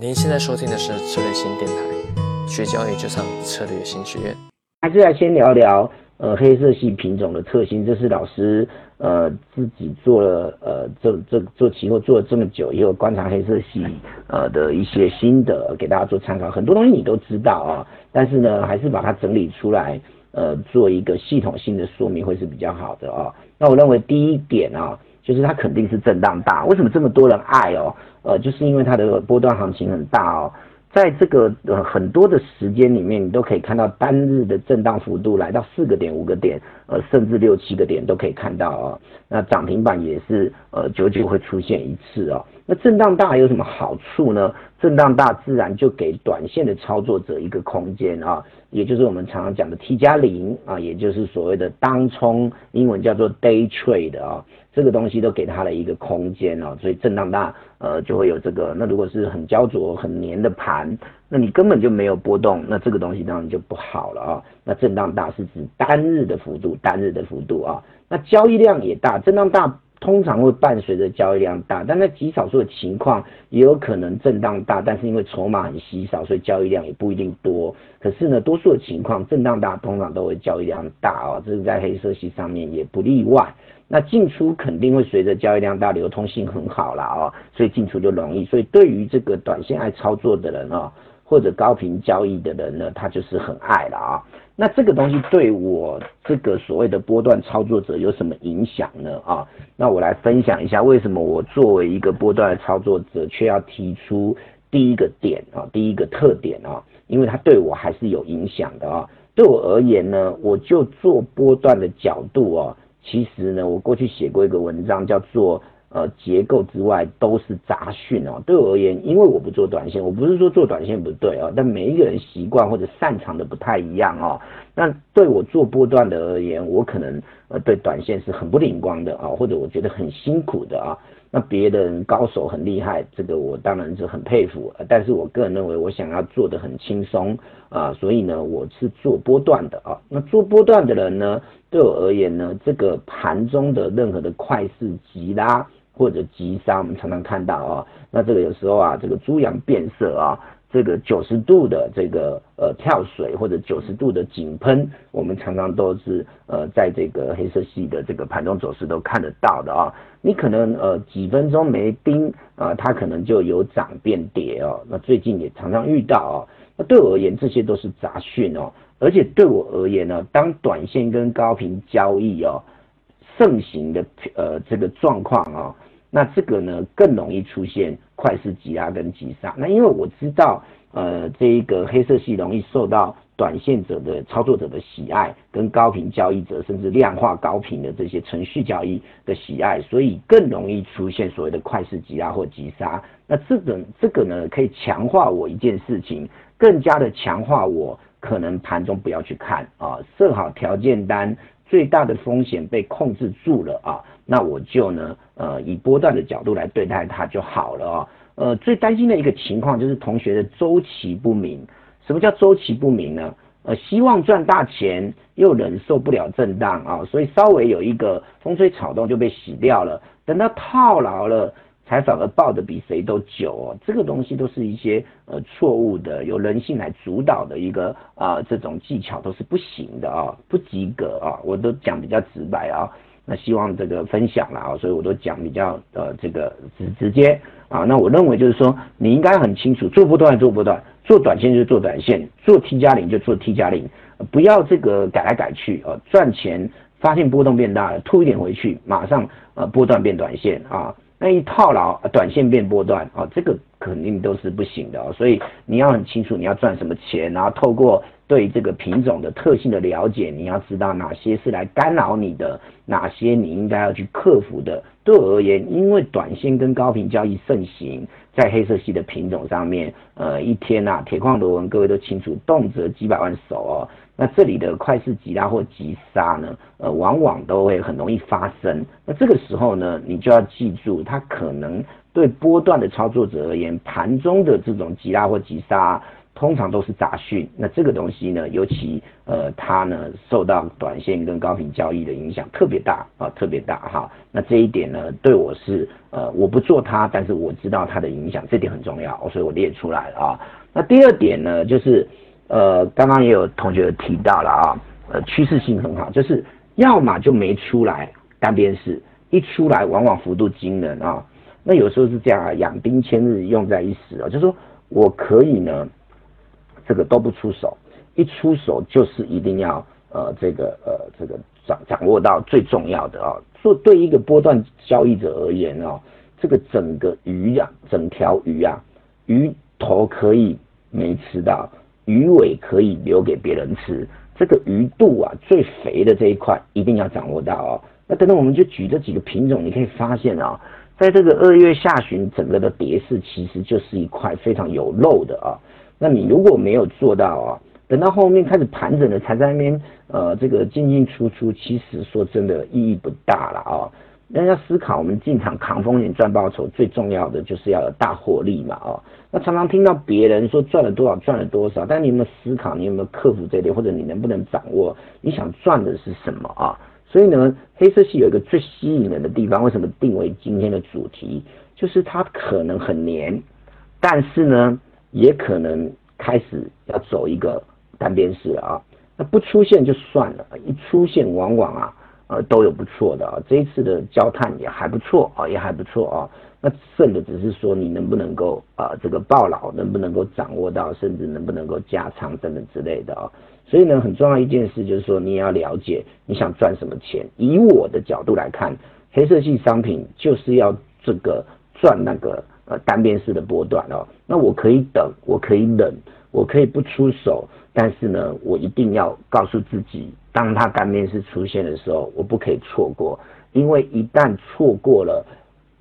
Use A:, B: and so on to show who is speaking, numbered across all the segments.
A: 您现在收听的是策略新电台，学交易就上策略新学院。
B: 还是来先聊聊呃黑色系品种的特性，这是老师呃自己做了呃这这做期货做了这么久以后观察黑色系呃的一些心得，给大家做参考。很多东西你都知道啊，但是呢还是把它整理出来呃做一个系统性的说明会是比较好的啊。那我认为第一点啊，就是它肯定是震荡大，为什么这么多人爱哦？呃，就是因为它的波段行情很大哦，在这个呃很多的时间里面，你都可以看到单日的震荡幅度来到四个点、五个点，呃，甚至六七个点都可以看到哦。那涨停板也是呃久久会出现一次哦。那震荡大有什么好处呢？震荡大自然就给短线的操作者一个空间啊，也就是我们常常讲的 T 加零啊，也就是所谓的当冲，英文叫做 Day Trade 啊。这个东西都给它了一个空间哦，所以震荡大，呃，就会有这个。那如果是很焦灼、很黏的盘，那你根本就没有波动，那这个东西当然就不好了啊。那震荡大是指单日的幅度，单日的幅度啊。那交易量也大，震荡大。通常会伴随着交易量大，但在极少数的情况也有可能震荡大，但是因为筹码很稀少，所以交易量也不一定多。可是呢，多数的情况震荡大，通常都会交易量大啊，这是在黑色系上面也不例外。那进出肯定会随着交易量大，流通性很好了啊，所以进出就容易。所以对于这个短线爱操作的人啊，或者高频交易的人呢，他就是很爱了啊。那这个东西对我这个所谓的波段操作者有什么影响呢？啊，那我来分享一下为什么我作为一个波段的操作者，却要提出第一个点啊，第一个特点啊，因为它对我还是有影响的啊。对我而言呢，我就做波段的角度哦，其实呢，我过去写过一个文章叫做。呃，结构之外都是杂讯哦。对我而言，因为我不做短线，我不是说做短线不对哦，但每一个人习惯或者擅长的不太一样哦。那对我做波段的而言，我可能呃对短线是很不灵光的啊，或者我觉得很辛苦的啊。那别的人高手很厉害，这个我当然是很佩服。但是我个人认为，我想要做的很轻松啊，所以呢，我是做波段的啊。那做波段的人呢，对我而言呢，这个盘中的任何的快速急拉。或者急杀，我们常常看到啊，那这个有时候啊，这个猪羊变色啊，这个九十度的这个呃跳水或者九十度的井喷，我们常常都是呃在这个黑色系的这个盘中走势都看得到的啊。你可能呃几分钟没盯啊，它可能就有涨变跌哦。那最近也常常遇到啊。那对我而言，这些都是杂讯哦。而且对我而言呢，当短线跟高频交易哦。盛行的呃这个状况啊，那这个呢更容易出现快速挤压跟急杀。那因为我知道呃这一个黑色系容易受到短线者的操作者的喜爱，跟高频交易者甚至量化高频的这些程序交易的喜爱，所以更容易出现所谓的快速挤压或急杀。那这个这个呢可以强化我一件事情，更加的强化我可能盘中不要去看啊，设好条件单。最大的风险被控制住了啊，那我就呢，呃，以波段的角度来对待它就好了啊。呃，最担心的一个情况就是同学的周期不明。什么叫周期不明呢？呃，希望赚大钱又忍受不了震荡啊，所以稍微有一个风吹草动就被洗掉了。等到套牢了。才反而抱的比谁都久哦，这个东西都是一些呃错误的，由人性来主导的一个啊这种技巧都是不行的啊，不及格啊，我都讲比较直白啊，那希望这个分享了啊，所以我都讲比较呃这个直直接啊，那我认为就是说你应该很清楚，做不断做不断，做短线就做短线，做 T 加零就做 T 加零，不要这个改来改去啊，赚钱发现波动变大了，吐一点回去，马上呃波段变短线啊。那一套牢，短线变波段啊，这个肯定都是不行的哦。所以你要很清楚你要赚什么钱，然后透过对这个品种的特性的了解，你要知道哪些是来干扰你的，哪些你应该要去克服的。对我而言，因为短线跟高频交易盛行，在黑色系的品种上面，呃，一天呐，铁矿螺纹各位都清楚，动辄几百万手哦。那这里的快速急拉或急杀呢，呃，往往都会很容易发生。那这个时候呢，你就要记住，它可能对波段的操作者而言，盘中的这种急拉或急杀，通常都是杂讯。那这个东西呢，尤其呃它呢受到短线跟高频交易的影响特别大啊，特别大哈。那这一点呢，对我是呃我不做它，但是我知道它的影响，这点很重要，所以我列出来啊。那第二点呢，就是呃刚刚也有同学提到了啊，呃趋势性很好，就是要么就没出来单边式，一出来往往幅度惊人啊。那有时候是这样啊，养兵千日，用在一时啊。就是说我可以呢，这个都不出手，一出手就是一定要呃这个呃这个掌掌握到最重要的啊。做对一个波段交易者而言哦，这个整个鱼啊，整条鱼啊，鱼头可以没吃到，鱼尾可以留给别人吃。这个鱼肚啊，最肥的这一块一定要掌握到哦。那等等，我们就举这几个品种，你可以发现啊。在这个二月下旬，整个的跌势其实就是一块非常有肉的啊。那你如果没有做到啊，等到后面开始盘整了，才在那边呃这个进进出出，其实说真的意义不大了啊。那要思考，我们进场扛风险赚报酬，最重要的就是要有大获利嘛啊。那常常听到别人说赚了多少赚了多少，但你有没有思考？你有没有克服这点，或者你能不能掌握你想赚的是什么啊？所以呢，黑色系有一个最吸引人的地方，为什么定为今天的主题？就是它可能很黏，但是呢，也可能开始要走一个单边式了啊。那不出现就算了，一出现往往啊，呃，都有不错的啊。这一次的焦炭也还不错啊，也还不错啊。那剩的只是说你能不能够啊，这个爆老能不能够掌握到，甚至能不能够加仓等等之类的啊。所以呢，很重要一件事就是说，你也要了解你想赚什么钱。以我的角度来看，黑色系商品就是要这个赚那个呃单边式的波段哦。那我可以等，我可以忍，我可以不出手，但是呢，我一定要告诉自己，当它单边式出现的时候，我不可以错过，因为一旦错过了，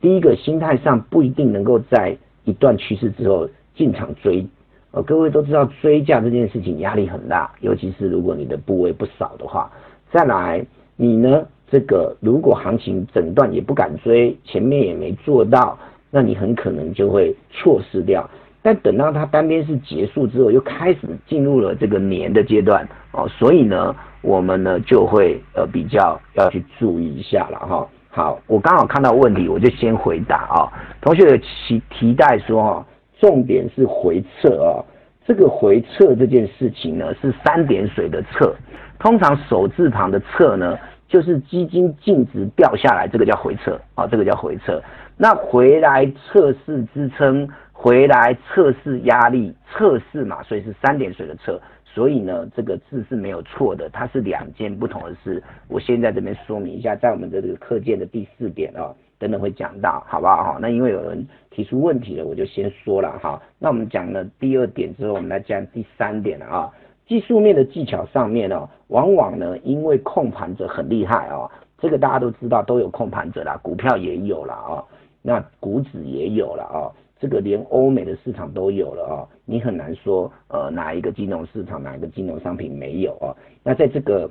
B: 第一个心态上不一定能够在一段趋势之后进场追。呃，各位都知道追价这件事情压力很大，尤其是如果你的部位不少的话。再来，你呢，这个如果行情整段也不敢追，前面也没做到，那你很可能就会错失掉。但等到它单边式结束之后，又开始进入了这个年的阶段哦，所以呢，我们呢就会呃比较要去注意一下了哈。好，我刚好看到问题，我就先回答啊。同学提提带说哈。重点是回撤啊，这个回撤这件事情呢是三点水的撤，通常手字旁的撤呢就是基金净值掉下来，这个叫回撤啊，这个叫回撤。那回来测试支撑，回来测试压力，测试嘛，所以是三点水的测。所以呢，这个字是没有错的，它是两件不同的事。我先在这边说明一下，在我们的这个课件的第四点哦。等等会讲到，好不好？那因为有人提出问题了，我就先说了哈。那我们讲了第二点之后，我们来讲第三点了啊。技术面的技巧上面呢，往往呢，因为控盘者很厉害啊，这个大家都知道，都有控盘者啦，股票也有了啊，那股指也有了啊，这个连欧美的市场都有了啊，你很难说呃哪一个金融市场哪一个金融商品没有啊？那在这个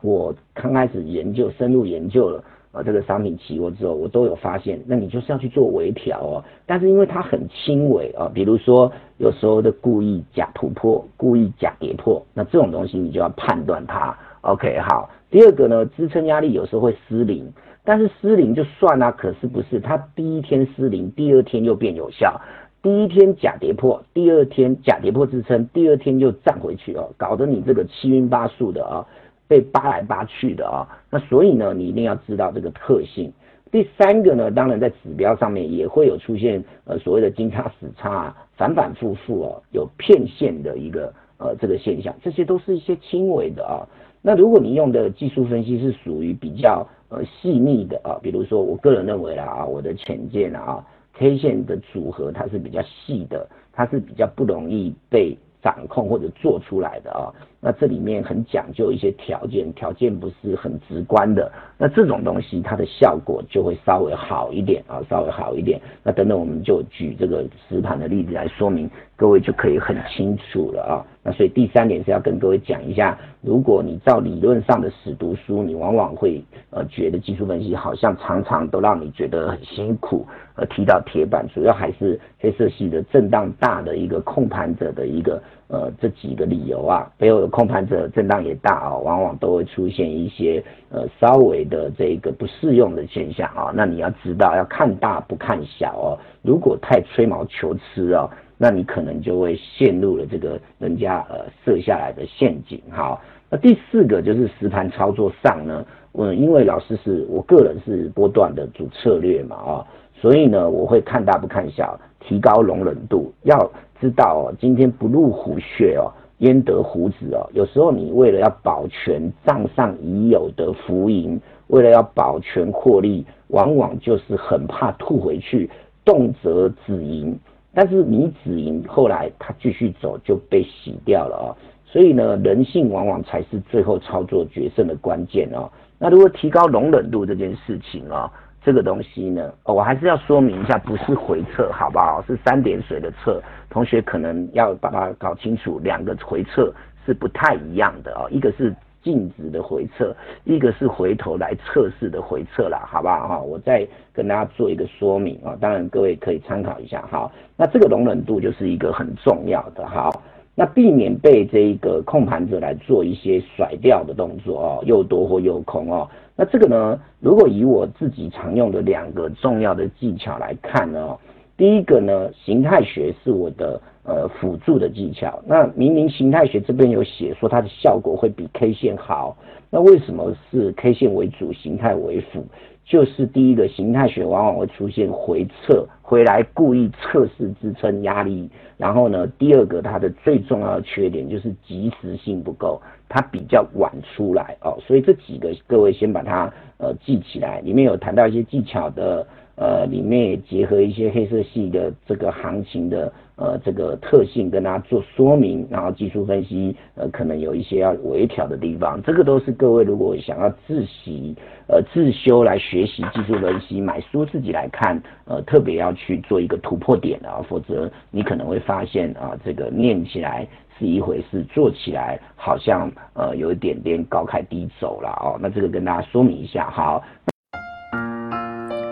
B: 我刚开始研究深入研究了。啊，这个商品期货之后，我都有发现，那你就是要去做微调哦。但是因为它很轻微啊，比如说有时候的故意假突破，故意假跌破，那这种东西你就要判断它。OK，好。第二个呢，支撑压力有时候会失灵，但是失灵就算啦，可是不是它第一天失灵，第二天又变有效。第一天假跌破，第二天假跌破支撑，第二天又站回去哦，搞得你这个七晕八素的啊。被扒来扒去的啊，那所以呢，你一定要知道这个特性。第三个呢，当然在指标上面也会有出现呃所谓的金叉死叉，反反复复哦，有骗线的一个呃这个现象，这些都是一些轻微的啊。那如果你用的技术分析是属于比较呃细腻的啊，比如说我个人认为啦啊，我的浅见啊，K 线的组合它是比较细的，它是比较不容易被掌控或者做出来的啊。那这里面很讲究一些条件，条件不是很直观的。那这种东西它的效果就会稍微好一点啊，稍微好一点。那等等我们就举这个实盘的例子来说明，各位就可以很清楚了啊。那所以第三点是要跟各位讲一下，如果你照理论上的死读书，你往往会呃觉得技术分析好像常常都让你觉得很辛苦，呃踢到铁板，主要还是黑色系的震荡大的一个控盘者的一个。呃，这几个理由啊，背后有控盘者震荡也大哦，往往都会出现一些呃稍微的这个不适用的现象啊。那你要知道，要看大不看小哦。如果太吹毛求疵哦，那你可能就会陷入了这个人家呃设下来的陷阱哈。那第四个就是实盘操作上呢，嗯，因为老师是我个人是波段的主策略嘛啊，所以呢，我会看大不看小，提高容忍度要。知道哦，今天不入虎穴哦，焉得虎子哦。有时候你为了要保全账上已有的浮盈，为了要保全获利，往往就是很怕吐回去，动辄止盈。但是你止盈，后来它继续走就被洗掉了哦。所以呢，人性往往才是最后操作决胜的关键哦。那如果提高容忍度这件事情哦。这个东西呢，我还是要说明一下，不是回撤，好不好？是三点水的撤，同学可能要把它搞清楚，两个回撤是不太一样的哦，一个是静止的回撤，一个是回头来测试的回撤啦，好不好？哈，我再跟大家做一个说明啊，当然各位可以参考一下哈。那这个容忍度就是一个很重要的哈。那避免被这个控盘者来做一些甩掉的动作哦，又多或又空哦。那这个呢，如果以我自己常用的两个重要的技巧来看呢，第一个呢，形态学是我的呃辅助的技巧。那明明形态学这边有写说它的效果会比 K 线好，那为什么是 K 线为主，形态为辅？就是第一个形态学往往会出现回撤回来，故意测试支撑压力。然后呢，第二个它的最重要的缺点就是及时性不够，它比较晚出来哦。所以这几个各位先把它呃记起来，里面有谈到一些技巧的。呃，里面也结合一些黑色系的这个行情的呃这个特性，跟大家做说明，然后技术分析，呃，可能有一些要微调的地方，这个都是各位如果想要自习呃自修来学习技术分析，买书自己来看，呃，特别要去做一个突破点啊，否则你可能会发现啊，这个念起来是一回事，做起来好像呃有一点点高开低走了哦，那这个跟大家说明一下，好。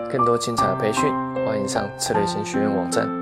A: 更多精彩的培训，欢迎上策略型学院网站。